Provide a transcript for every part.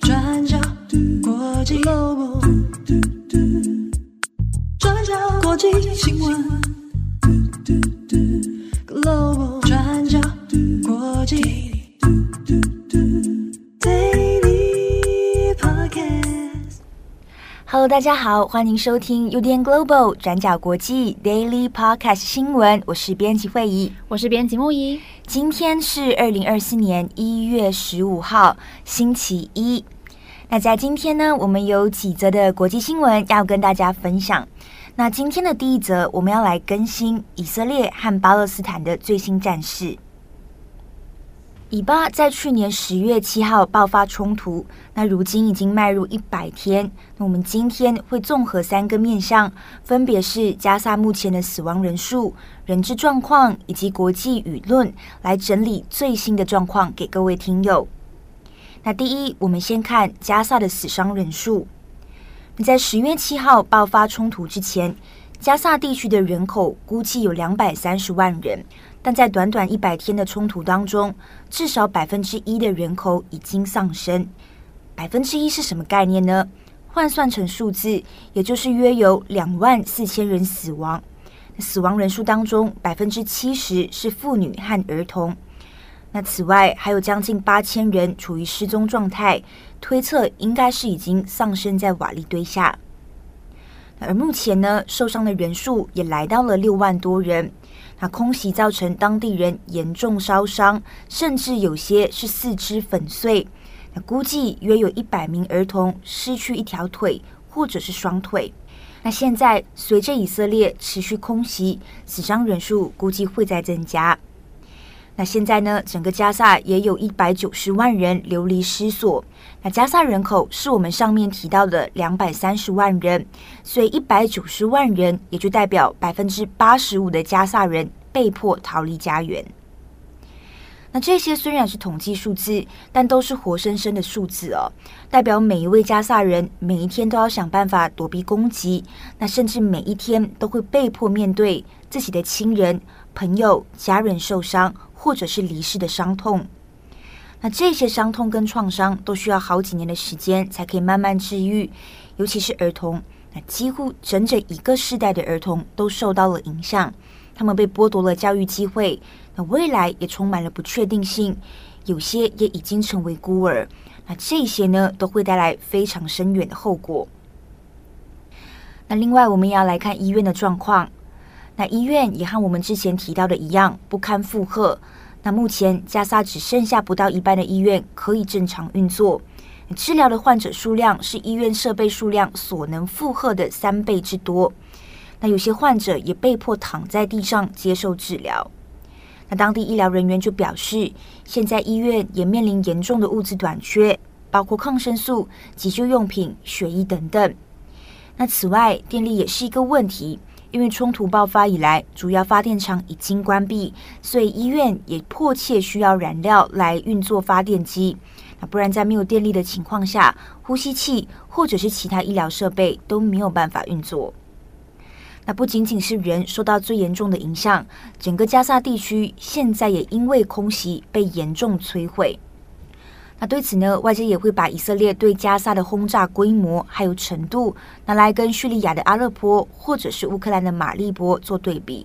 转角国际 Global，转角国际新闻 Hello，大家好，欢迎收听 UDN Global 转角国际 Daily Podcast 新闻，我是编辑慧仪，我是编辑木仪。今天是二零二四年一月十五号，星期一。那在今天呢，我们有几则的国际新闻要跟大家分享。那今天的第一则，我们要来更新以色列和巴勒斯坦的最新战事。以巴在去年十月七号爆发冲突，那如今已经迈入一百天。那我们今天会综合三个面向，分别是加萨目前的死亡人数、人质状况以及国际舆论，来整理最新的状况给各位听友。那第一，我们先看加萨的死伤人数。在十月七号爆发冲突之前，加萨地区的人口估计有两百三十万人。但在短短一百天的冲突当中，至少百分之一的人口已经丧生。百分之一是什么概念呢？换算成数字，也就是约有两万四千人死亡。死亡人数当中，百分之七十是妇女和儿童。那此外，还有将近八千人处于失踪状态，推测应该是已经丧生在瓦砾堆下。而目前呢，受伤的人数也来到了六万多人。那空袭造成当地人严重烧伤，甚至有些是四肢粉碎。那估计约有一百名儿童失去一条腿或者是双腿。那现在随着以色列持续空袭，死伤人数估计会在增加。那现在呢，整个加萨也有一百九十万人流离失所。那加萨人口是我们上面提到的两百三十万人，所以一百九十万人也就代表百分之八十五的加萨人被迫逃离家园。那这些虽然是统计数字，但都是活生生的数字哦，代表每一位加萨人每一天都要想办法躲避攻击，那甚至每一天都会被迫面对自己的亲人、朋友、家人受伤。或者是离世的伤痛，那这些伤痛跟创伤都需要好几年的时间才可以慢慢治愈，尤其是儿童，那几乎整整一个世代的儿童都受到了影响，他们被剥夺了教育机会，那未来也充满了不确定性，有些也已经成为孤儿，那这些呢都会带来非常深远的后果。那另外，我们也要来看医院的状况。那医院也和我们之前提到的一样，不堪负荷。那目前加萨只剩下不到一半的医院可以正常运作，治疗的患者数量是医院设备数量所能负荷的三倍之多。那有些患者也被迫躺在地上接受治疗。那当地医疗人员就表示，现在医院也面临严重的物资短缺，包括抗生素、急救用品、血液等等。那此外，电力也是一个问题。因为冲突爆发以来，主要发电厂已经关闭，所以医院也迫切需要燃料来运作发电机。那不然，在没有电力的情况下，呼吸器或者是其他医疗设备都没有办法运作。那不仅仅是人受到最严重的影响，整个加萨地区现在也因为空袭被严重摧毁。那对此呢，外界也会把以色列对加沙的轰炸规模还有程度拿来跟叙利亚的阿勒颇或者是乌克兰的马利波做对比。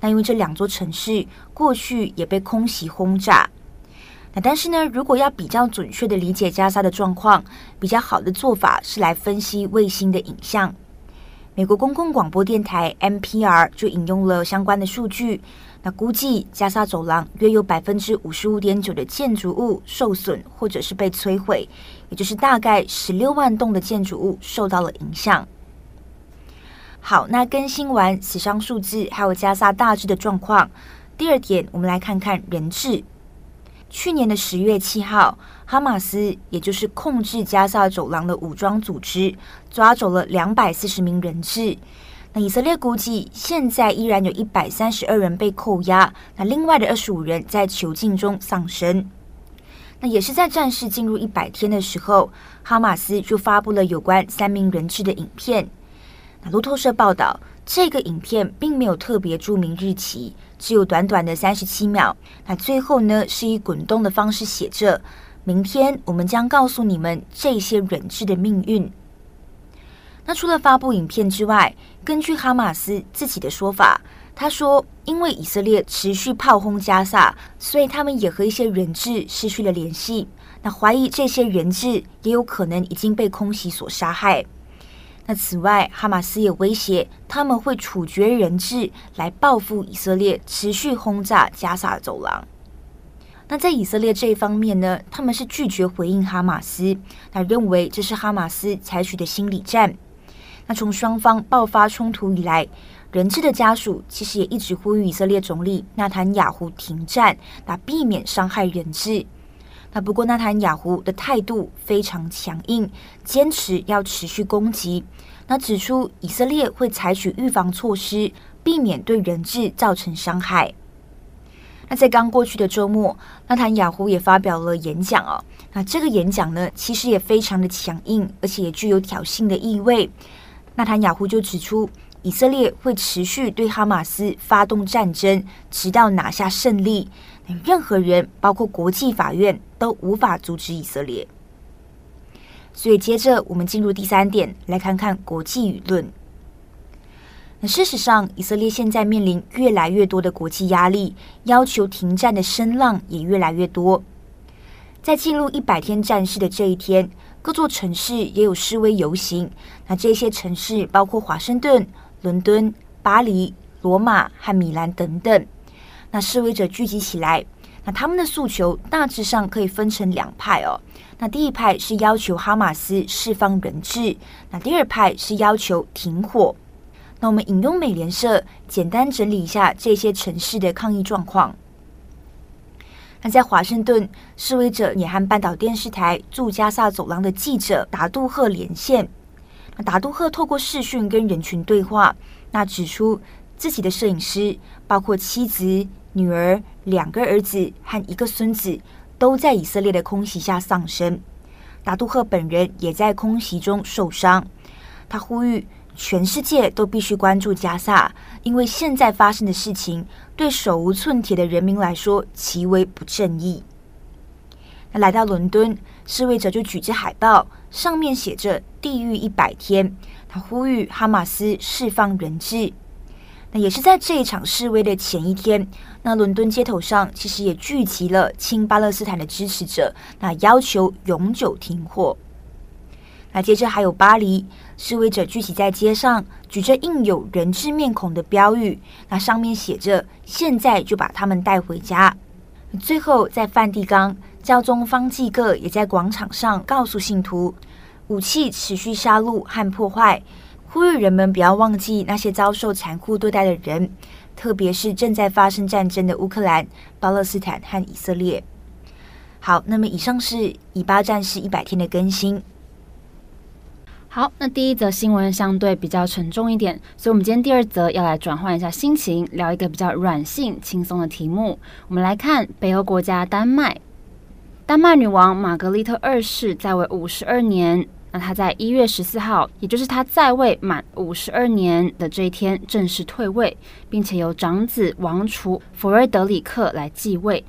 那因为这两座城市过去也被空袭轰炸。那但是呢，如果要比较准确的理解加沙的状况，比较好的做法是来分析卫星的影像。美国公共广播电台 NPR 就引用了相关的数据。那估计加萨走廊约有百分之五十五点九的建筑物受损或者是被摧毁，也就是大概十六万栋的建筑物受到了影响。好，那更新完死伤数字还有加萨大致的状况，第二点我们来看看人质。去年的十月七号，哈马斯也就是控制加萨走廊的武装组织抓走了两百四十名人质。那以色列估计，现在依然有一百三十二人被扣押，那另外的二十五人在囚禁中丧生。那也是在战事进入一百天的时候，哈马斯就发布了有关三名人质的影片。那路透社报道，这个影片并没有特别注明日期，只有短短的三十七秒。那最后呢，是以滚动的方式写着：“明天我们将告诉你们这些人质的命运。”那除了发布影片之外，根据哈马斯自己的说法，他说，因为以色列持续炮轰加萨，所以他们也和一些人质失去了联系。那怀疑这些人质也有可能已经被空袭所杀害。那此外，哈马斯也威胁他们会处决人质来报复以色列持续轰炸加萨走廊。那在以色列这一方面呢，他们是拒绝回应哈马斯，那认为这是哈马斯采取的心理战。那从双方爆发冲突以来，人质的家属其实也一直呼吁以色列总理纳坦雅胡停战，那避免伤害人质。那不过，纳坦雅胡的态度非常强硬，坚持要持续攻击。那指出以色列会采取预防措施，避免对人质造成伤害。那在刚过去的周末，纳坦雅胡也发表了演讲哦。那这个演讲呢，其实也非常的强硬，而且也具有挑衅的意味。纳坦雅胡就指出，以色列会持续对哈马斯发动战争，直到拿下胜利。任何人，包括国际法院，都无法阻止以色列。所以，接着我们进入第三点，来看看国际舆论。那事实上，以色列现在面临越来越多的国际压力，要求停战的声浪也越来越多。在进入一百天战事的这一天，各座城市也有示威游行。那这些城市包括华盛顿、伦敦、巴黎、罗马和米兰等等。那示威者聚集起来，那他们的诉求大致上可以分成两派哦。那第一派是要求哈马斯释放人质，那第二派是要求停火。那我们引用美联社简单整理一下这些城市的抗议状况。那在华盛顿，示威者也和半岛电视台驻加萨走廊的记者达杜赫连线。那达杜赫透过视讯跟人群对话，那指出自己的摄影师包括妻子。女儿、两个儿子和一个孙子都在以色列的空袭下丧生。达杜赫本人也在空袭中受伤。他呼吁全世界都必须关注加萨，因为现在发生的事情对手无寸铁的人民来说极为不正义。那来到伦敦，示威者就举着海报，上面写着“地狱一百天”。他呼吁哈马斯释放人质。那也是在这一场示威的前一天，那伦敦街头上其实也聚集了亲巴勒斯坦的支持者，那要求永久停火。那接着还有巴黎，示威者聚集在街上，举着印有人质面孔的标语，那上面写着“现在就把他们带回家”。最后在梵蒂冈，教宗方济各也在广场上告诉信徒，武器持续杀戮和破坏。呼吁人们不要忘记那些遭受残酷对待的人，特别是正在发生战争的乌克兰、巴勒斯坦和以色列。好，那么以上是以巴战事一百天的更新。好，那第一则新闻相对比较沉重一点，所以我们今天第二则要来转换一下心情，聊一个比较软性、轻松的题目。我们来看北欧国家丹麦，丹麦女王玛格丽特二世在位五十二年。那他在一月十四号，也就是他在位满五十二年的这一天，正式退位，并且由长子王储弗瑞德里克来继位。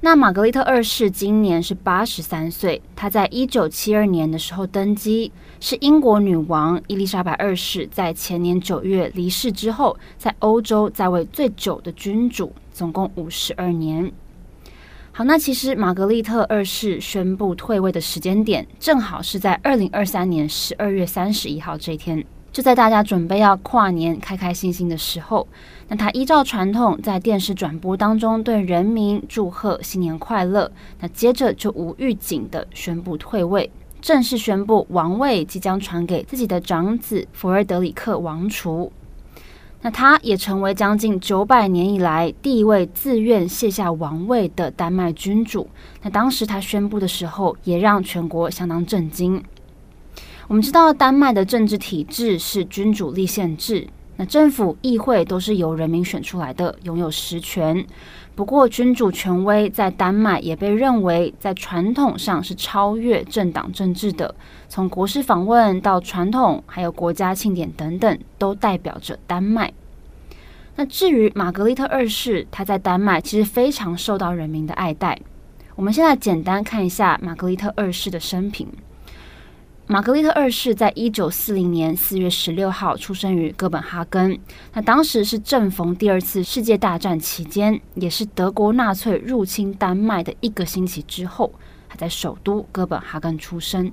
那玛格丽特二世今年是八十三岁，她在一九七二年的时候登基，是英国女王伊丽莎白二世在前年九月离世之后，在欧洲在位最久的君主，总共五十二年。好，那其实玛格丽特二世宣布退位的时间点，正好是在二零二三年十二月三十一号这一天，就在大家准备要跨年开开心心的时候，那他依照传统在电视转播当中对人民祝贺新年快乐，那接着就无预警的宣布退位，正式宣布王位即将传给自己的长子弗瑞德里克王储。那他也成为将近九百年以来第一位自愿卸下王位的丹麦君主。那当时他宣布的时候，也让全国相当震惊。我们知道，丹麦的政治体制是君主立宪制。那政府、议会都是由人民选出来的，拥有实权。不过，君主权威在丹麦也被认为在传统上是超越政党政治的。从国事访问到传统，还有国家庆典等等，都代表着丹麦。那至于玛格丽特二世，她在丹麦其实非常受到人民的爱戴。我们现在简单看一下玛格丽特二世的生平。玛格丽特二世在一九四零年四月十六号出生于哥本哈根。那当时是正逢第二次世界大战期间，也是德国纳粹入侵丹麦的一个星期之后，他在首都哥本哈根出生。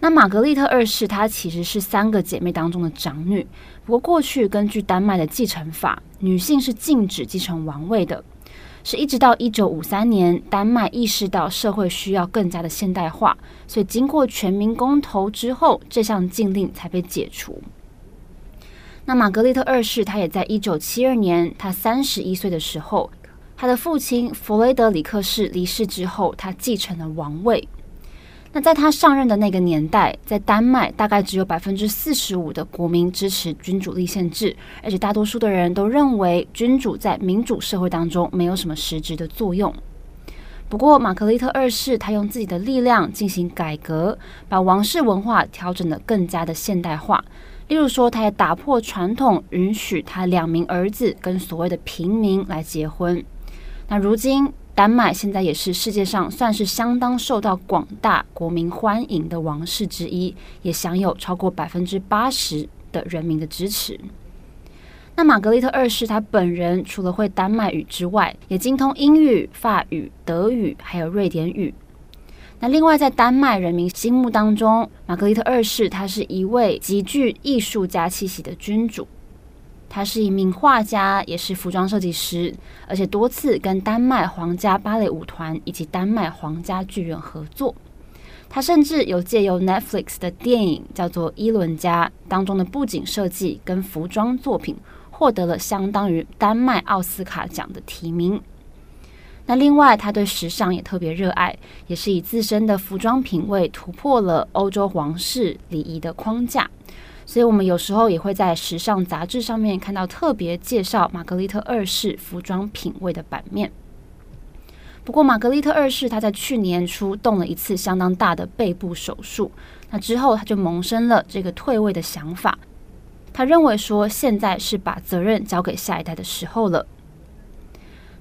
那玛格丽特二世她其实是三个姐妹当中的长女。不过过去根据丹麦的继承法，女性是禁止继承王位的。是一直到一九五三年，丹麦意识到社会需要更加的现代化，所以经过全民公投之后，这项禁令才被解除。那玛格丽特二世，她也在一九七二年，她三十一岁的时候，她的父亲弗雷德里克氏离世之后，她继承了王位。那在他上任的那个年代，在丹麦大概只有百分之四十五的国民支持君主立宪制，而且大多数的人都认为君主在民主社会当中没有什么实质的作用。不过，玛格丽特二世他用自己的力量进行改革，把王室文化调整得更加的现代化。例如说，他也打破传统，允许他两名儿子跟所谓的平民来结婚。那如今，丹麦现在也是世界上算是相当受到广大国民欢迎的王室之一，也享有超过百分之八十的人民的支持。那玛格丽特二世她本人除了会丹麦语之外，也精通英语、法语、德语还有瑞典语。那另外在丹麦人民心目当中，玛格丽特二世她是一位极具艺术家气息的君主。他是一名画家，也是服装设计师，而且多次跟丹麦皇家芭蕾舞团以及丹麦皇家剧院合作。他甚至有借由 Netflix 的电影叫做《伊伦家》当中的布景设计跟服装作品，获得了相当于丹麦奥斯卡奖的提名。那另外，他对时尚也特别热爱，也是以自身的服装品味突破了欧洲皇室礼仪的框架。所以，我们有时候也会在时尚杂志上面看到特别介绍玛格丽特二世服装品味的版面。不过，玛格丽特二世她在去年初动了一次相当大的背部手术，那之后她就萌生了这个退位的想法。她认为说，现在是把责任交给下一代的时候了。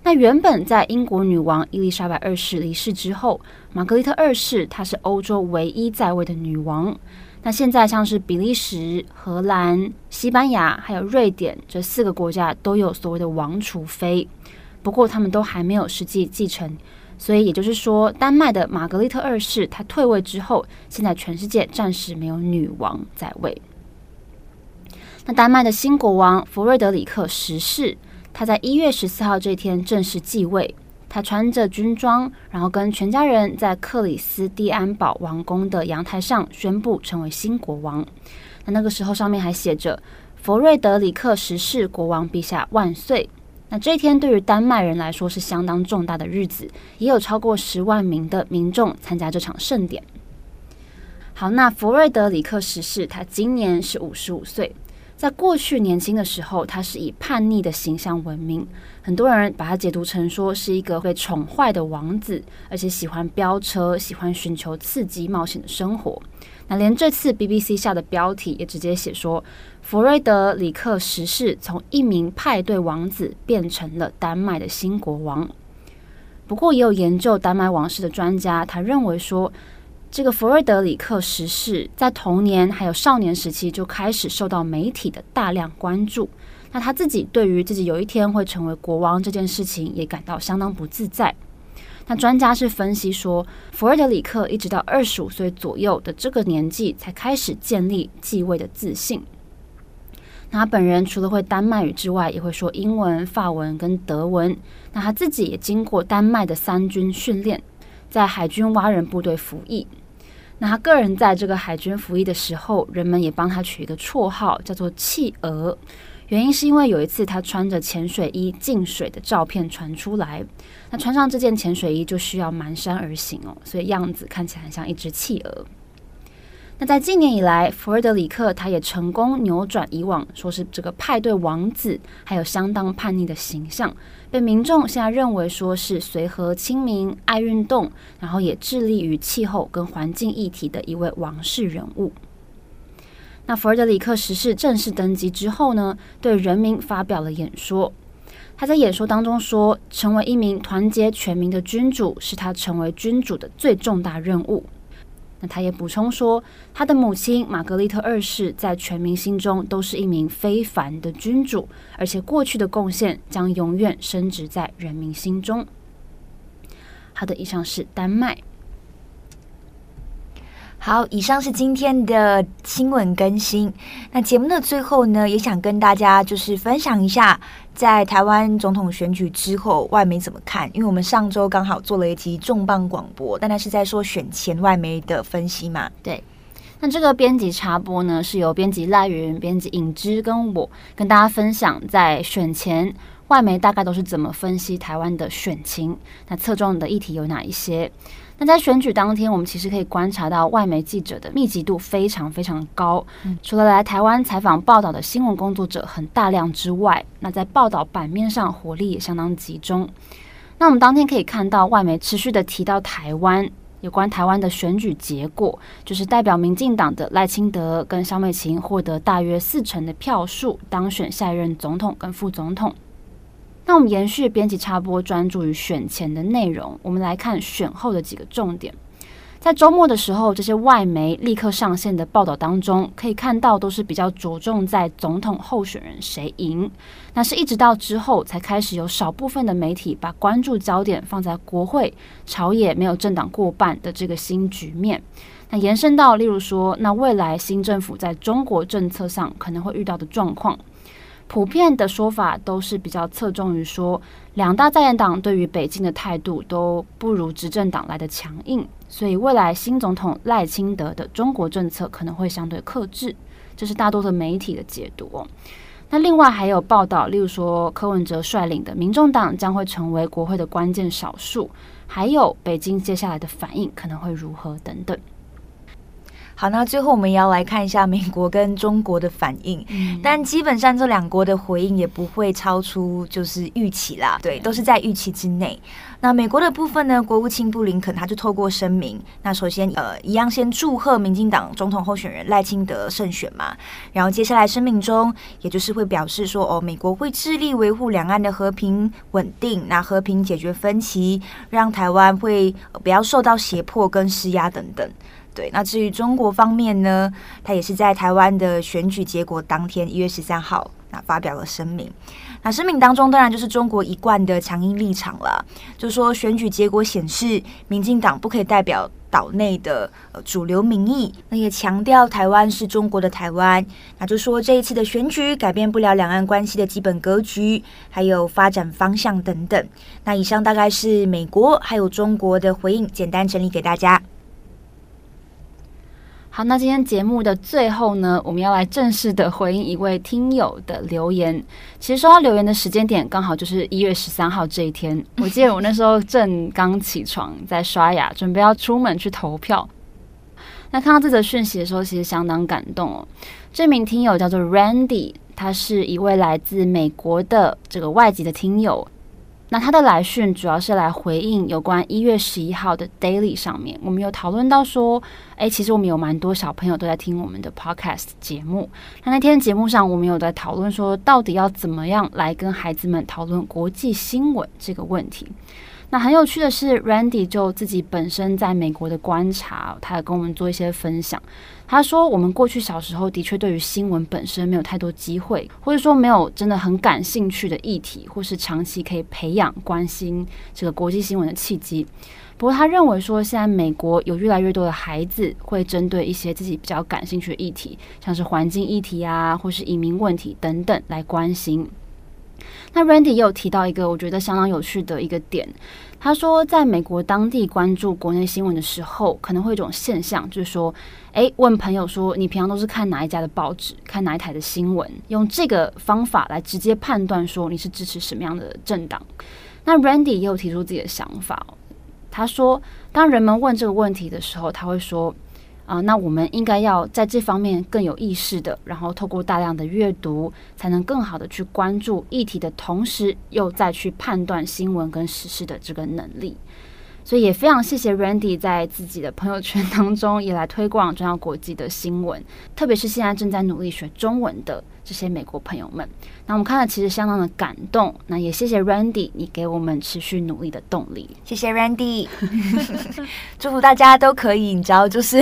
那原本在英国女王伊丽莎白二世离世之后，玛格丽特二世她是欧洲唯一在位的女王。那现在像是比利时、荷兰、西班牙还有瑞典这四个国家都有所谓的王储妃，不过他们都还没有实际继承，所以也就是说，丹麦的玛格丽特二世她退位之后，现在全世界暂时没有女王在位。那丹麦的新国王弗瑞德里克十世，他在一月十四号这天正式继位。他穿着军装，然后跟全家人在克里斯蒂安堡王宫的阳台上宣布成为新国王。那那个时候上面还写着“弗瑞德里克十世国王陛下万岁”。那这一天对于丹麦人来说是相当重大的日子，也有超过十万名的民众参加这场盛典。好，那弗瑞德里克十世他今年是五十五岁。在过去年轻的时候，他是以叛逆的形象闻名，很多人把他解读成说是一个被宠坏的王子，而且喜欢飙车，喜欢寻求刺激冒险的生活。那连这次 BBC 下的标题也直接写说，弗瑞德里克十世从一名派对王子变成了丹麦的新国王。不过，也有研究丹麦王室的专家，他认为说。这个弗瑞德里克十世在童年还有少年时期就开始受到媒体的大量关注。那他自己对于自己有一天会成为国王这件事情也感到相当不自在。那专家是分析说，弗瑞德里克一直到二十五岁左右的这个年纪才开始建立继位的自信。那他本人除了会丹麦语之外，也会说英文、法文跟德文。那他自己也经过丹麦的三军训练。在海军蛙人部队服役，那他个人在这个海军服役的时候，人们也帮他取一个绰号，叫做“企鹅”。原因是因为有一次他穿着潜水衣进水的照片传出来，那穿上这件潜水衣就需要蹒跚而行哦，所以样子看起来很像一只企鹅。那在近年以来，弗尔德里克他也成功扭转以往说是这个派对王子，还有相当叛逆的形象，被民众现在认为说是随和亲民、爱运动，然后也致力于气候跟环境议题的一位王室人物。那弗尔德里克十世正式登基之后呢，对人民发表了演说。他在演说当中说，成为一名团结全民的君主，是他成为君主的最重大任务。那他也补充说，他的母亲玛格丽特二世在全民心中都是一名非凡的君主，而且过去的贡献将永远升值在人民心中。好的，以上是丹麦。好，以上是今天的新闻更新。那节目的最后呢，也想跟大家就是分享一下，在台湾总统选举之后，外媒怎么看？因为我们上周刚好做了一集重磅广播，但那是在说选前外媒的分析嘛。对，那这个编辑插播呢，是由编辑赖云、编辑影之跟我跟大家分享，在选前外媒大概都是怎么分析台湾的选情，那侧重的议题有哪一些？那在选举当天，我们其实可以观察到外媒记者的密集度非常非常高。除了来台湾采访报道的新闻工作者很大量之外，那在报道版面上火力也相当集中。那我们当天可以看到外媒持续的提到台湾，有关台湾的选举结果，就是代表民进党的赖清德跟萧美琴获得大约四成的票数，当选下一任总统跟副总统。那我们延续编辑插播，专注于选前的内容。我们来看选后的几个重点。在周末的时候，这些外媒立刻上线的报道当中，可以看到都是比较着重在总统候选人谁赢。那是一直到之后，才开始有少部分的媒体把关注焦点放在国会朝野没有政党过半的这个新局面。那延伸到，例如说，那未来新政府在中国政策上可能会遇到的状况。普遍的说法都是比较侧重于说，两大在野党对于北京的态度都不如执政党来的强硬，所以未来新总统赖清德的中国政策可能会相对克制，这是大多数媒体的解读哦。那另外还有报道，例如说柯文哲率领的民众党将会成为国会的关键少数，还有北京接下来的反应可能会如何等等。好，那最后我们也要来看一下美国跟中国的反应，嗯、但基本上这两国的回应也不会超出就是预期啦，对，都是在预期之内。那美国的部分呢，国务卿布林肯他就透过声明，那首先呃一样先祝贺民进党总统候选人赖清德胜选嘛，然后接下来声明中也就是会表示说，哦，美国会致力维护两岸的和平稳定，那和平解决分歧，让台湾会不要受到胁迫跟施压等等。对，那至于中国方面呢，他也是在台湾的选举结果当天一月十三号，那发表了声明。那声明当中当然就是中国一贯的强硬立场了，就说选举结果显示，民进党不可以代表岛内的主流民意，那也强调台湾是中国的台湾。那就说这一次的选举改变不了两岸关系的基本格局，还有发展方向等等。那以上大概是美国还有中国的回应，简单整理给大家。好，那今天节目的最后呢，我们要来正式的回应一位听友的留言。其实收到留言的时间点刚好就是一月十三号这一天。我记得我那时候正刚起床，在刷牙，准备要出门去投票。那看到这则讯息的时候，其实相当感动哦。这名听友叫做 Randy，他是一位来自美国的这个外籍的听友。那他的来讯主要是来回应有关一月十一号的 Daily 上面，我们有讨论到说，诶，其实我们有蛮多小朋友都在听我们的 Podcast 节目。那那天节目上，我们有在讨论说，到底要怎么样来跟孩子们讨论国际新闻这个问题。那很有趣的是，Randy 就自己本身在美国的观察，他也跟我们做一些分享。他说，我们过去小时候的确对于新闻本身没有太多机会，或者说没有真的很感兴趣的议题，或是长期可以培养关心这个国际新闻的契机。不过，他认为说，现在美国有越来越多的孩子会针对一些自己比较感兴趣的议题，像是环境议题啊，或是移民问题等等来关心。那 Randy 也有提到一个我觉得相当有趣的一个点，他说，在美国当地关注国内新闻的时候，可能会有一种现象，就是说，诶，问朋友说，你平常都是看哪一家的报纸，看哪一台的新闻，用这个方法来直接判断说你是支持什么样的政党。那 Randy 也有提出自己的想法，他说，当人们问这个问题的时候，他会说，啊、那我们应该要在这方面更有意识的，然后透过大量的阅读，才能更好的去关注议题的同时，又再去判断新闻跟时事的这个能力。所以也非常谢谢 Randy 在自己的朋友圈当中也来推广重要国际的新闻，特别是现在正在努力学中文的这些美国朋友们。那我们看了其实相当的感动，那也谢谢 Randy，你给我们持续努力的动力。谢谢 Randy，祝福大家都可以，你知道就是。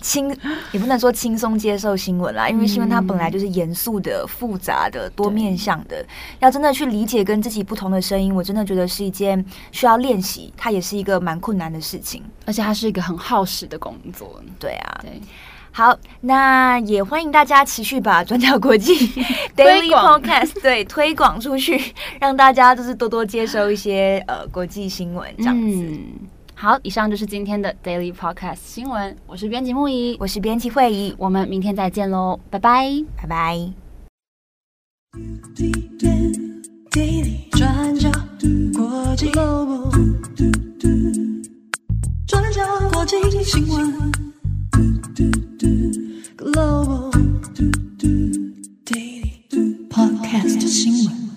轻也不能说轻松接受新闻啦，因为新闻它本来就是严肃的、复杂的、多面向的。要真的去理解跟自己不同的声音，我真的觉得是一件需要练习，它也是一个蛮困难的事情，而且它是一个很耗时的工作。对啊，对。好，那也欢迎大家持续把 转角国际 Daily Podcast 对推广出去，让大家就是多多接收一些呃国际新闻这样子。嗯好，以上就是今天的 Daily Podcast 新闻。我是编辑木仪，我是编辑会议，我们明天再见喽，拜拜，拜拜。Global Podcast 新闻。